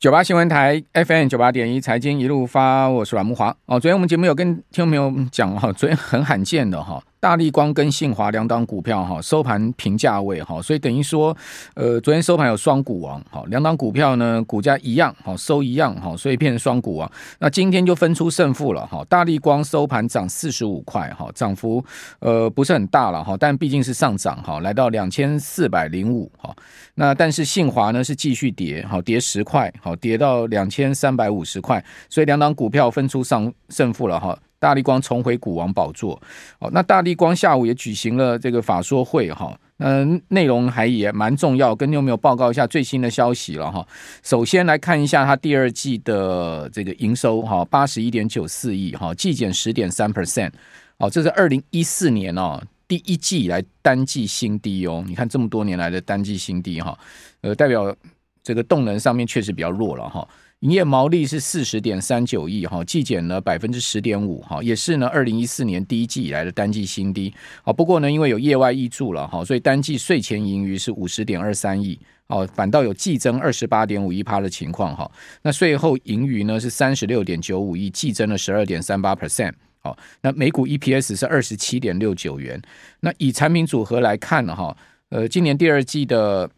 九八新闻台 FM 九八点一财经一路发，我是阮木华哦。昨天我们节目有跟听众朋友讲哈，昨天很罕见的哈。大力光跟信华两档股票哈收盘平价位哈，所以等于说，呃，昨天收盘有双股王哈，两档股票呢股价一样哈，收一样哈，所以变成双股王。那今天就分出胜负了哈，大力光收盘涨四十五块哈，涨幅呃不是很大了哈，但毕竟是上涨哈，来到两千四百零五哈。那但是信华呢是继续跌好，跌十块好，跌到两千三百五十块，所以两档股票分出上胜负了哈。大力光重回股王宝座，哦，那大力光下午也举行了这个法说会哈，嗯，内容还也蛮重要，跟你有没有报告一下最新的消息了哈？首先来看一下它第二季的这个营收哈，八十一点九四亿哈，季减十点三 percent，好，这是二零一四年哦第一季以来单季新低哦，你看这么多年来的单季新低哈，呃，代表这个动能上面确实比较弱了哈。营业毛利是四十点三九亿哈，季减了百分之十点五哈，也是呢二零一四年第一季以来的单季新低。好，不过呢，因为有业外挹注了哈，所以单季税前盈余是五十点二三亿哦，反倒有季增二十八点五一趴的情况哈。那税后盈余呢是三十六点九五亿，季增了十二点三八 percent。好，那每股 EPS 是二十七点六九元。那以产品组合来看哈，呃，今年第二季的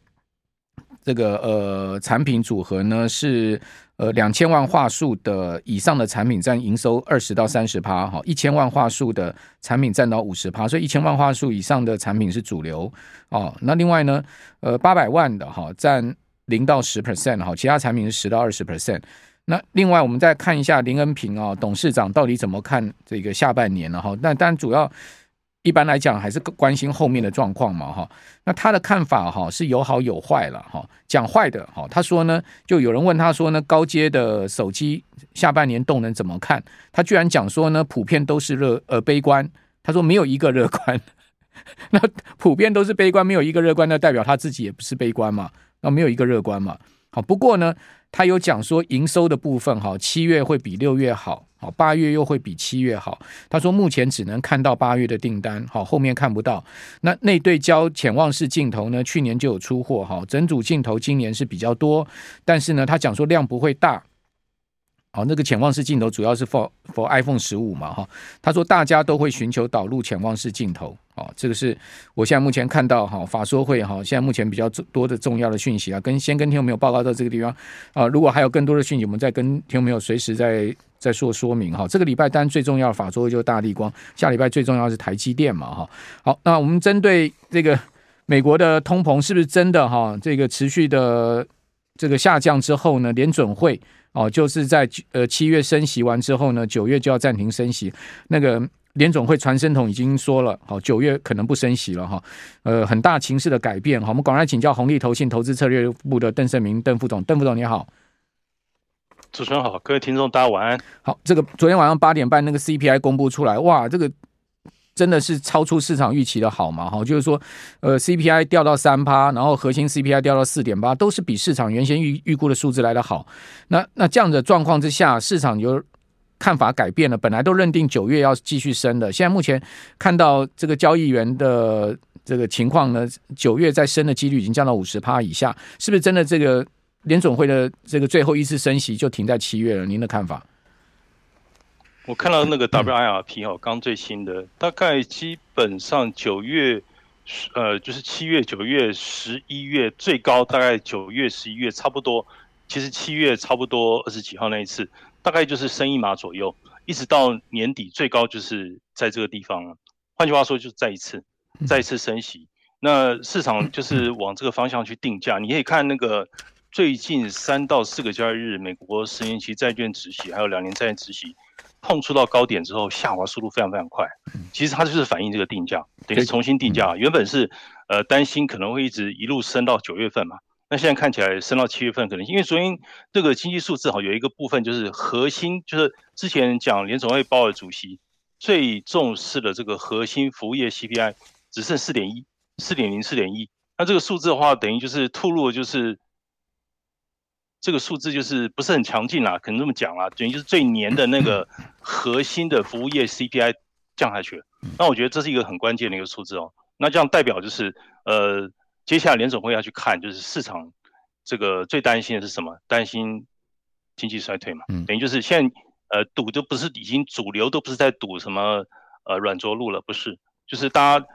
这个呃产品组合呢是。呃，两千万画素的以上的产品占营收二十到三十趴，哈，一千万画素的产品占到五十趴，所以一千万画素以上的产品是主流哦。那另外呢，呃，八百万的哈占零到十 percent 哈，其他产品是十到二十 percent。那另外我们再看一下林恩平啊，董事长到底怎么看这个下半年呢？哈，那当然主要。一般来讲，还是关心后面的状况嘛，哈。那他的看法哈是有好有坏了，哈。讲坏的哈，他说呢，就有人问他说呢，高阶的手机下半年动能怎么看？他居然讲说呢，普遍都是乐呃悲观。他说没有一个乐观，那普遍都是悲观，没有一个乐观，那代表他自己也不是悲观嘛？那没有一个乐观嘛？好，不过呢，他有讲说营收的部分哈，七月会比六月好。好，八月又会比七月好。他说目前只能看到八月的订单，好，后面看不到。那内对焦潜望式镜头呢？去年就有出货，哈，整组镜头今年是比较多，但是呢，他讲说量不会大。好，那个潜望式镜头主要是 for for iPhone 十五嘛，哈。他说大家都会寻求导入潜望式镜头。哦，这个是我现在目前看到哈法说会哈，现在目前比较多的重要的讯息啊，跟先跟听众朋友报告到这个地方啊。如果还有更多的讯息，我们再跟听众朋友随时再再说说明哈。这个礼拜当然最重要的法说会就是大立光，下礼拜最重要是台积电嘛，哈。好，那我们针对这个美国的通膨是不是真的哈？这个持续的这个下降之后呢，联准会。哦，就是在呃七月升息完之后呢，九月就要暂停升息。那个联总会传声筒已经说了，好，九月可能不升息了哈。呃，很大情势的改变哈。我们赶快请教红利投信投资策略部的邓胜明邓副总，邓副总你好。主持人好，各位听众大家晚安。好，这个昨天晚上八点半那个 CPI 公布出来，哇，这个。真的是超出市场预期的好嘛？哈，就是说，呃，CPI 掉到三趴，然后核心 CPI 掉到四点八，都是比市场原先预预估的数字来得好。那那这样的状况之下，市场有看法改变了，本来都认定九月要继续升的，现在目前看到这个交易员的这个情况呢，九月再升的几率已经降到五十趴以下，是不是真的？这个联总会的这个最后一次升息就停在七月了？您的看法？我看到那个 WIRP 哦，刚最新的，大概基本上九月，呃，就是七月、九月、十一月最高，大概九月、十一月差不多。其实七月差不多二十几号那一次，大概就是升一码左右，一直到年底最高就是在这个地方了。换句话说，就是再一次、再一次升息。那市场就是往这个方向去定价。你可以看那个最近三到四个交易日，美国十年期债券殖息还有两年债券殖息。碰触到高点之后，下滑速度非常非常快。其实它就是反映这个定价，等于重新定价。原本是呃担心可能会一直一路升到九月份嘛，那现在看起来升到七月份可能，因为昨天这个经济数字哈有一个部分就是核心，就是之前讲联总会鲍尔主席最重视的这个核心服务业 CPI 只剩四点一、四点零、四点一，那这个数字的话等于就是吐露就是。这个数字就是不是很强劲啦，可能这么讲啦，等于就是最年的那个 核心的服务业 CPI 降下去了。那我觉得这是一个很关键的一个数字哦。那这样代表就是，呃，接下来联总会要去看，就是市场这个最担心的是什么？担心经济衰退嘛，嗯，等于就是现在呃赌都不是已经主流都不是在赌什么呃软着陆了，不是，就是大家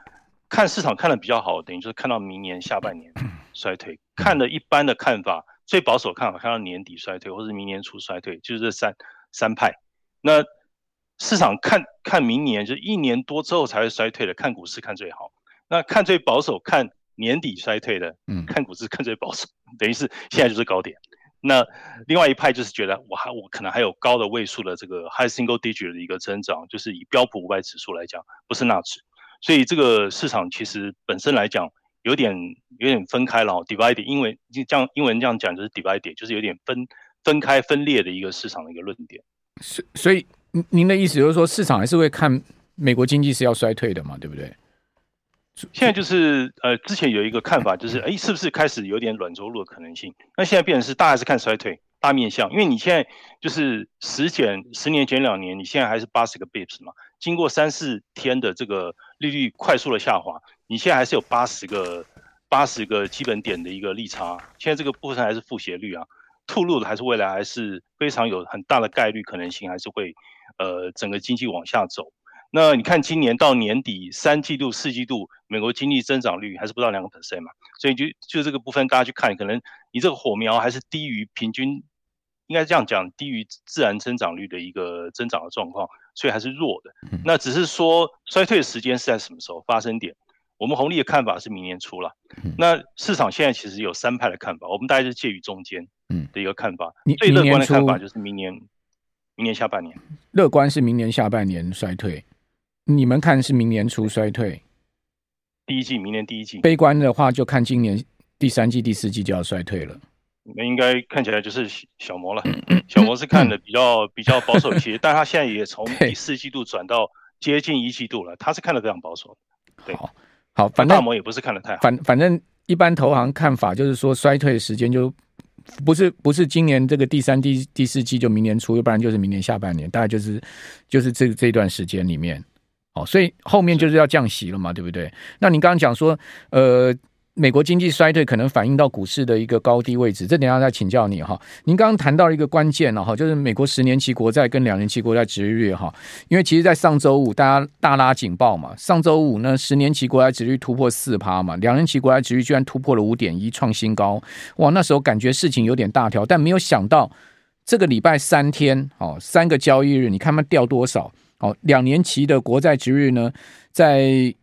看市场看的比较好，等于就是看到明年下半年 衰退，看的一般的看法，最保守看法看到年底衰退或是明年初衰退，就是这三三派，那市场看看明年就一年多之后才会衰退的，看股市看最好，那看最保守看。年底衰退的，嗯，看股市看最保守，等于是现在就是高点。那另外一派就是觉得，我还我可能还有高的位数的这个 high single digit 的一个增长，就是以标普五百指数来讲，不是纳指。所以这个市场其实本身来讲，有点有点分开了，divided，因为就这样英文这样讲就是 divided，就是有点分分开分裂的一个市场的一个论点。所所以您的意思就是说，市场还是会看美国经济是要衰退的嘛，对不对？现在就是呃，之前有一个看法，就是哎，是不是开始有点软着陆的可能性？那现在变成是大还是看衰退大面向？因为你现在就是十减十年减两年，你现在还是八十个 bips 嘛，经过三四天的这个利率快速的下滑，你现在还是有八十个八十个基本点的一个利差。现在这个部分还是负斜率啊，吐露的还是未来还是非常有很大的概率可能性，还是会呃整个经济往下走。那你看，今年到年底三季度、四季度，美国经济增长率还是不到两个 percent 嘛，所以就就这个部分，大家去看，可能你这个火苗还是低于平均，应该这样讲，低于自然增长率的一个增长的状况，所以还是弱的。那只是说衰退的时间是在什么时候发生点？我们红利的看法是明年初了。那市场现在其实有三派的看法，我们大概是介于中间的一个看法。最乐观的看法就是明年，明年下半年。乐观是明年下半年衰退。你们看是明年初衰退，第一季，明年第一季。悲观的话，就看今年第三季、第四季就要衰退了。那应该看起来就是小摩了。小摩是看的比较 比较保守一些，但他现在也从第四季度转到接近一季度了，他是看的非常保守。对，好，好，反正大摩也不是看得太好。反反正一般投行看法就是说，衰退时间就不是不是今年这个第三、第第四季，就明年初，要不然就是明年下半年，大概就是就是这这段时间里面。哦，所以后面就是要降息了嘛，对不对？那你刚刚讲说，呃，美国经济衰退可能反映到股市的一个高低位置，这等下再请教你哈。您刚刚谈到一个关键了哈，就是美国十年期国债跟两年期国债殖利率哈，因为其实，在上周五大家大拉警报嘛，上周五呢，十年期国债值率突破四趴嘛，两年期国债值率居然突破了五点一，创新高，哇，那时候感觉事情有点大条，但没有想到这个礼拜三天哦，三个交易日，你看它掉多少？哦，两年期的国债值率呢，在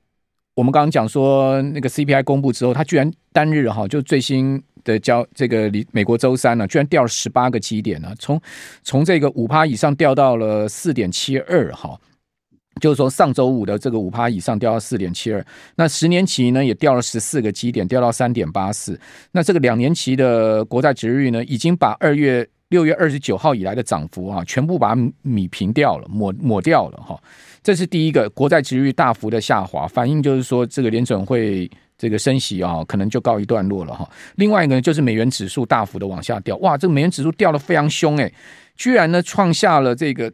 我们刚刚讲说那个 CPI 公布之后，它居然单日哈就最新的交这个美国周三呢，居然掉了十八个基点呢，从从这个五趴以上掉到了四点七二哈，就是说上周五的这个五趴以上掉到四点七二，那十年期呢也掉了十四个基点，掉到三点八四，那这个两年期的国债殖率呢，已经把二月。六月二十九号以来的涨幅啊，全部把米平掉了，抹抹掉了哈。这是第一个，国债殖率大幅的下滑，反映就是说这个联准会这个升息啊，可能就告一段落了哈。另外一个呢，就是美元指数大幅的往下掉，哇，这个美元指数掉得非常凶诶，居然呢创下了这个。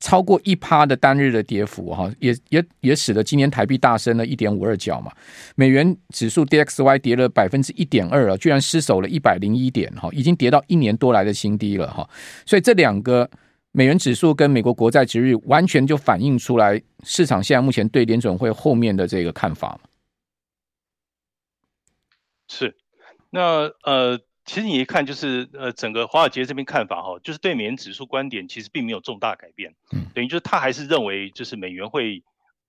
超过一趴的单日的跌幅，哈，也也也使得今年台币大升了一点五二角嘛。美元指数 DXY 跌了百分之一点二啊，居然失守了一百零一点，哈，已经跌到一年多来的新低了，哈。所以这两个美元指数跟美国国债值率完全就反映出来市场现在目前对联准会后面的这个看法。是，那呃。其实你一看就是，呃，整个华尔街这边看法哈，就是对美元指数观点其实并没有重大改变，嗯，等于就是他还是认为就是美元会，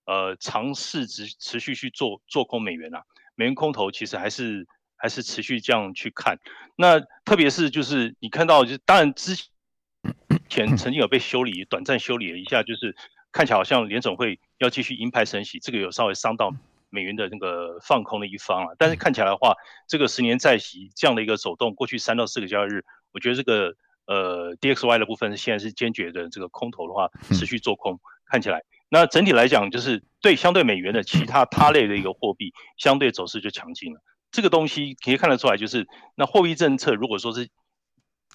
呃，尝试持持续去做做空美元啊，美元空头其实还是还是持续这样去看，那特别是就是你看到就是当然之前曾经有被修理，短暂修理了一下，就是看起来好像联总会要继续鹰派升息，这个有稍微伤到。美元的那个放空的一方啊，但是看起来的话，这个十年债息这样的一个走动，过去三到四个交易日，我觉得这个呃 DXY 的部分现在是坚决的这个空头的话，持续做空，看起来，那整体来讲就是对相对美元的其他他类的一个货币，相对走势就强劲了。这个东西可以看得出来，就是那货币政策如果说是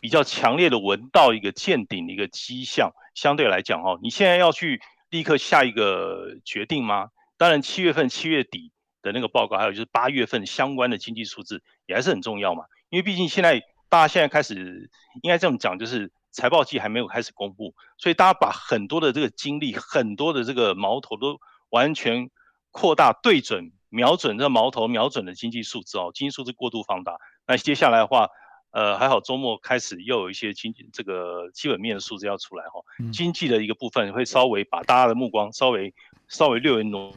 比较强烈的闻到一个见顶的一个迹象，相对来讲哦，你现在要去立刻下一个决定吗？当然，七月份七月底的那个报告，还有就是八月份相关的经济数字也还是很重要嘛。因为毕竟现在大家现在开始应该这么讲，就是财报季还没有开始公布，所以大家把很多的这个精力、很多的这个矛头都完全扩大、对准、瞄准这个矛头、瞄准的经济数字哦，经济数字过度放大。那接下来的话，呃，还好周末开始又有一些经济这个基本面的数字要出来哈、哦，经济的一个部分会稍微把大家的目光稍微稍微略微挪。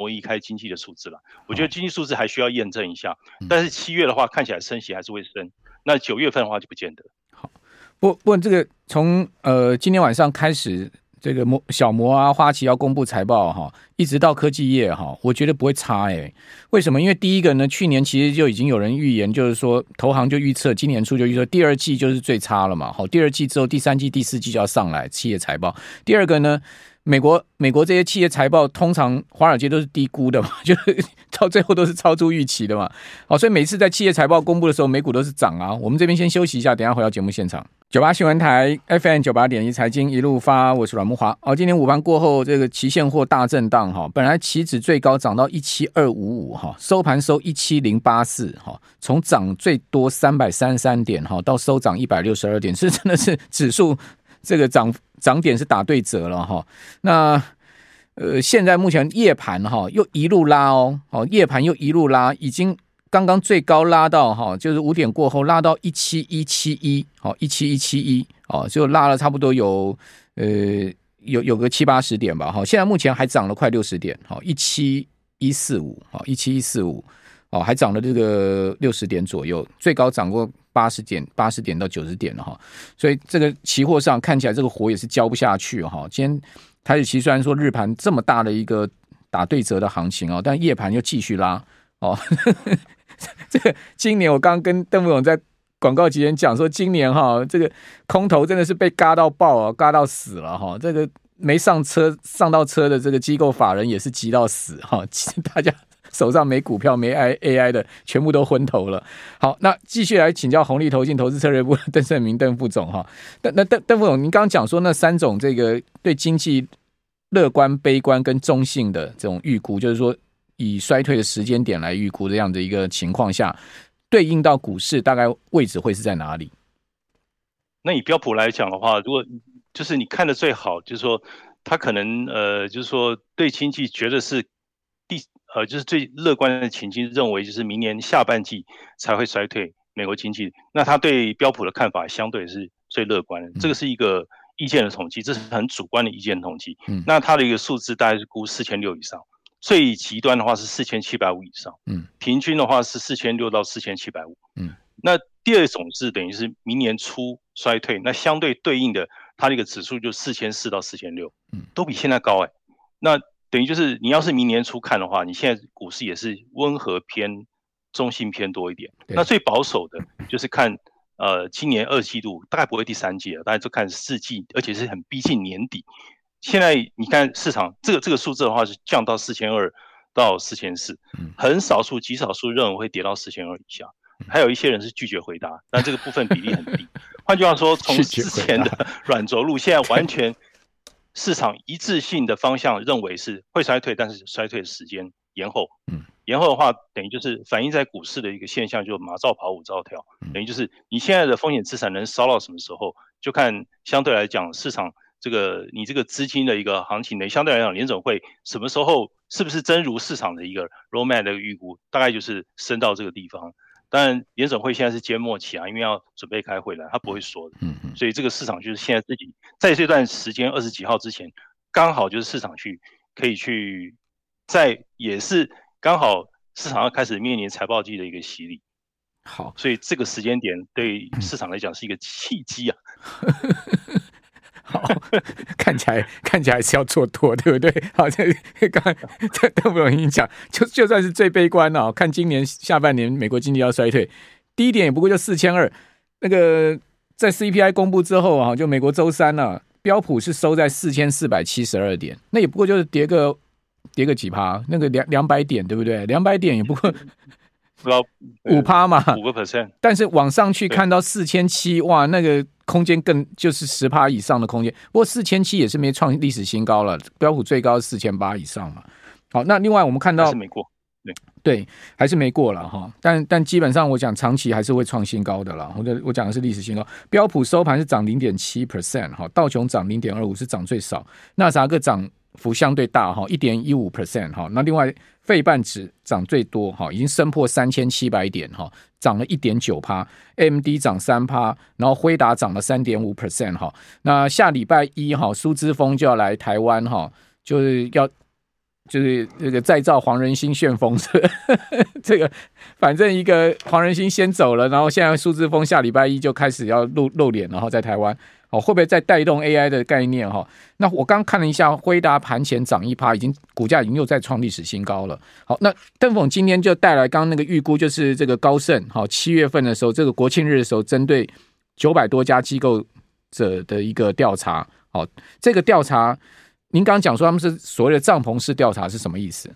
挪移开经济的数字了，我觉得经济数字还需要验证一下。但是七月的话，看起来升息还是会升。那九月份的话就不见得。好，不不，这个从呃今天晚上开始，这个摩小摩啊、花旗要公布财报哈，一直到科技业哈，我觉得不会差哎。为什么？因为第一个呢，去年其实就已经有人预言，就是说投行就预测今年初就预测第二季就是最差了嘛。好，第二季之后，第三季、第四季就要上来企业财报。第二个呢？美国美国这些企业财报通常华尔街都是低估的嘛，就是到最后都是超出预期的嘛。好，所以每次在企业财报公布的时候，美股都是涨啊。我们这边先休息一下，等下回到节目现场。九八新闻台 FM 九八点一财经一路发，我是阮木华。哦，今天午盘过后，这个期现货大震荡哈，本来期指最高涨到一七二五五哈，收盘收一七零八四哈，从涨最多三百三十三点哈，到收涨一百六十二点，是真的是指数。这个涨涨点是打对折了哈，那呃现在目前夜盘哈又一路拉哦，哦夜盘又一路拉，已经刚刚最高拉到哈，就是五点过后拉到一七一七一，好一七一七一，哦就拉了差不多有呃有有个七八十点吧，哈现在目前还涨了快六十点，好一七一四五，好一七一四五，哦还涨了这个六十点左右，最高涨过。八十点，八十点到九十点了哈，所以这个期货上看起来这个火也是浇不下去哈。今天台指期虽然说日盘这么大的一个打对折的行情哦，但夜盘又继续拉哦。这个今年我刚刚跟邓副总在广告期间讲说，今年哈这个空头真的是被嘎到爆啊，嘎到死了哈。这个没上车上到车的这个机构法人也是急到死哈，其 实大家。手上没股票、没 I A I 的，全部都昏头了。好，那继续来请教红利投信投资策略部邓胜明邓副总哈。邓那邓邓副总，您刚刚讲说那三种这个对经济乐观、悲观跟中性的这种预估，就是说以衰退的时间点来预估这样的一个情况下，对应到股市大概位置会是在哪里？那以标普来讲的话，如果就是你看的最好，就是说他可能呃，就是说对经济觉得是。呃，就是最乐观的情境，认为就是明年下半季才会衰退美国经济。那他对标普的看法相对是最乐观的。这个是一个意见的统计，这是很主观的意见统计。嗯，那它的一个数字大概是估四千六以上，最极端的话是四千七百五以上。嗯，平均的话是四千六到四千七百五。嗯，那第二种是等于是明年初衰退，那相对对应的，它的一个指数就四千四到四千六，嗯，都比现在高哎、欸。那等于就是你要是明年初看的话，你现在股市也是温和偏中性偏多一点。那最保守的就是看呃今年二季度大概不会第三季了，大概就看四季，而且是很逼近年底。现在你看市场这个这个数字的话是降到四千二到四千四，很少数极少数认为会跌到四千二以下，还有一些人是拒绝回答，但这个部分比例很低。换句话说，从之前的软着陆，现在完全。市场一致性的方向认为是会衰退，但是衰退的时间延后。嗯，延后的话，等于就是反映在股市的一个现象，就马照跑，舞照跳。等于就是你现在的风险资产能烧到什么时候，就看相对来讲市场这个你这个资金的一个行情呢，相对来讲联总会什么时候是不是真如市场的一个 roadmap 的预估，大概就是升到这个地方。当然，联准会现在是缄默期啊，因为要准备开会了，他不会说的。嗯嗯。所以这个市场就是现在自己在这段时间二十几号之前，刚好就是市场去可以去在也是刚好市场要开始面临财报季的一个洗礼。好，所以这个时间点对市场来讲是一个契机啊。好，看起来看起来是要做多，对不对？好，这刚这邓副总跟你讲，就就算是最悲观哦，看今年下半年美国经济要衰退，低点也不过就四千二。那个在 CPI 公布之后啊，就美国周三呢、标普是收在四千四百七十二点，那也不过就是跌个跌个几趴，那个两两百点，对不对？两百点也不过。五趴嘛，五个 percent，但是往上去看到四千七，哇，那个空间更就是十趴以上的空间。不过四千七也是没创历史新高了，标普最高四千八以上嘛。好，那另外我们看到是没过对对，还是没过了哈。但但基本上我讲长期还是会创新高的啦。我的我讲的是历史新高。标普收盘是涨零点七 percent 哈，道琼涨零点二五是涨最少，纳斯达克涨幅相对大哈，一点一五 percent 哈。那另外费半指涨最多哈，已经升破三千七百点哈，涨了一点九趴 MD 涨三趴，然后辉达涨了三点五 percent 哈。那下礼拜一哈，苏姿丰就要来台湾哈，就是要。就是这个再造黄仁勋旋风车，这个反正一个黄仁勋先走了，然后现在苏姿丰下礼拜一就开始要露露脸，然后在台湾哦，会不会再带动 AI 的概念哈？那我刚看了一下，辉达盘前涨一趴，已经股价已经又在创历史新高了。好，那邓总今天就带来刚刚那个预估，就是这个高盛好七月份的时候，这个国庆日的时候，针对九百多家机构者的一个调查，好，这个调查。您刚刚讲说他们是所谓的帐篷式调查是什么意思？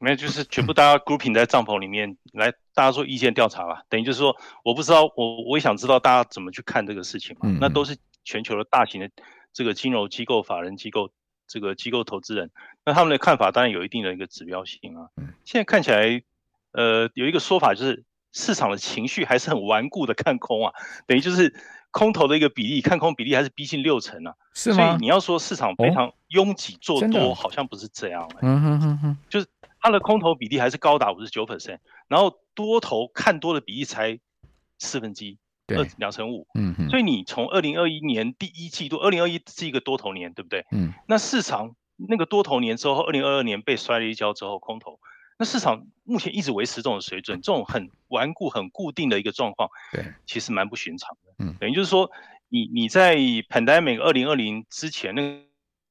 没有，就是全部大家 grouping 在帐篷里面来，大家做意见调查吧。等于就是说，我不知道，我我也想知道大家怎么去看这个事情嘛。嗯嗯，那都是全球的大型的这个金融机构、法人机构、这个机构投资人，那他们的看法当然有一定的一个指标性啊。现在看起来，呃，有一个说法就是市场的情绪还是很顽固的看空啊，等于就是。空头的一个比例，看空比例还是逼近六成啊，是吗？所以你要说市场非常拥挤做多，好像不是这样、欸。嗯哼哼哼，就是它的空头比例还是高达五十九 percent，然后多头看多的比例才四分之一，二两成五。嗯哼，所以你从二零二一年第一季度，二零二一是一个多头年，对不对？嗯，那市场那个多头年之后，二零二二年被摔了一跤之后，空头。那市场目前一直维持这种水准，这种很顽固、很固定的一个状况，对，其实蛮不寻常的。嗯，等于就是说，你你在 pandemic 二零二零之前那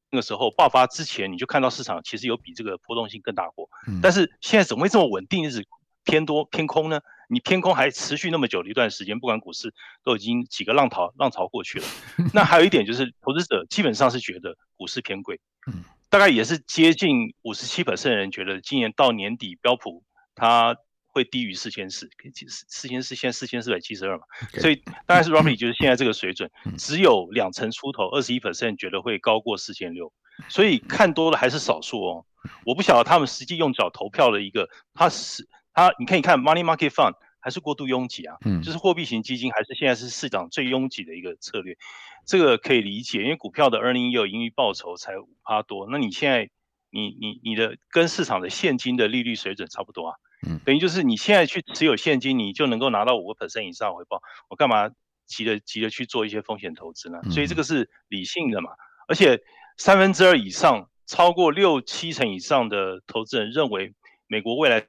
个那个时候爆发之前，你就看到市场其实有比这个波动性更大过。嗯，但是现在怎么会这么稳定，一直偏多偏空呢？你偏空还持续那么久的一段时间，不管股市都已经几个浪潮浪潮过去了。那还有一点就是，投资者基本上是觉得股市偏贵。嗯。大概也是接近五十七 percent 的人觉得今年到年底标普它会低于四千四，四四千四现在四千四百七十二嘛.所以大概是 roughly 就是现在这个水准，只有两成出头，二十一 percent 觉得会高过四千六，所以看多了还是少数哦。我不晓得他们实际用脚投票的一个，它是它，你可以看 money market fund 还是过度拥挤啊，就是货币型基金还是现在是市场最拥挤的一个策略。这个可以理解，因为股票的 earning yield 盈余报酬才五趴多，那你现在你你你的跟市场的现金的利率水准差不多啊，嗯，等于就是你现在去持有现金，你就能够拿到五个 percent 以上回报，我干嘛急着急着去做一些风险投资呢？所以这个是理性的嘛，而且三分之二以上，超过六七成以上的投资人认为美国未来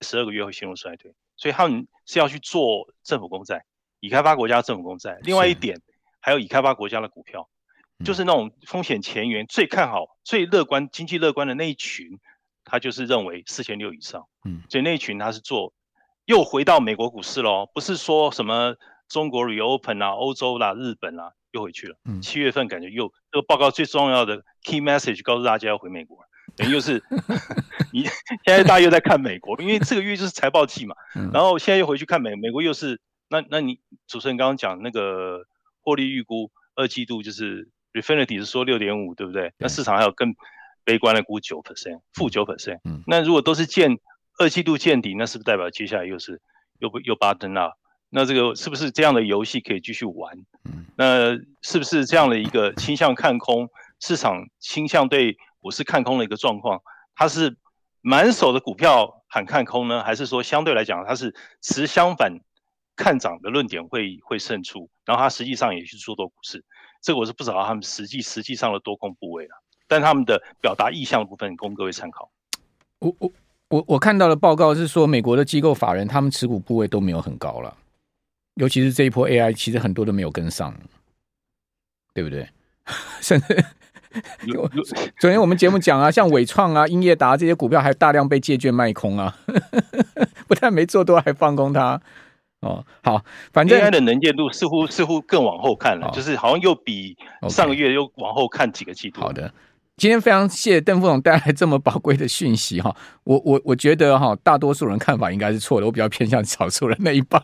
十二个月会陷入衰退，所以他们是要去做政府公债，已开发国家政府公债。另外一点。还有已开发国家的股票，就是那种风险前沿最看好、最乐观、经济乐观的那一群，他就是认为四千六以上。嗯，所以那一群他是做，又回到美国股市喽，不是说什么中国 reopen 啊、欧洲啦、日本啦又回去了。嗯，七月份感觉又这个报告最重要的 key message 告诉大家要回美国，等于就是 你现在大家又在看美国，因为这个月就是财报季嘛。然后现在又回去看美美国又是那那你主持人刚刚讲那个。获利预估二季度就是 Refinitiv 是说六点五，对不对？那市场还有更悲观的估九 percent，负九 percent。嗯，那如果都是见二季度见底，那是不是代表接下来又是又不又 bottom up？那这个是不是这样的游戏可以继续玩？嗯，那是不是这样的一个倾向看空市场倾向对股市看空的一个状况？它是满手的股票喊看空呢，还是说相对来讲它是持相反？看涨的论点会会胜出，然后它实际上也去做多股市，这个我是不知道他们实际实际上的多空部位了，但他们的表达意向的部分供各位参考。我我我我看到的报告是说，美国的机构法人他们持股部位都没有很高了，尤其是这一波 AI，其实很多都没有跟上，对不对？甚至昨天我们节目讲啊，像伟创啊、英业达这些股票还大量被借券卖空啊，不但没做多，还放空它。哦，好，反正 AI 的能见度似乎似乎更往后看了，哦、就是好像又比上个月又往后看几个季度。好的，今天非常谢谢邓副总带来这么宝贵的讯息哈，我我我觉得哈，大多数人看法应该是错的，我比较偏向少数人那一帮。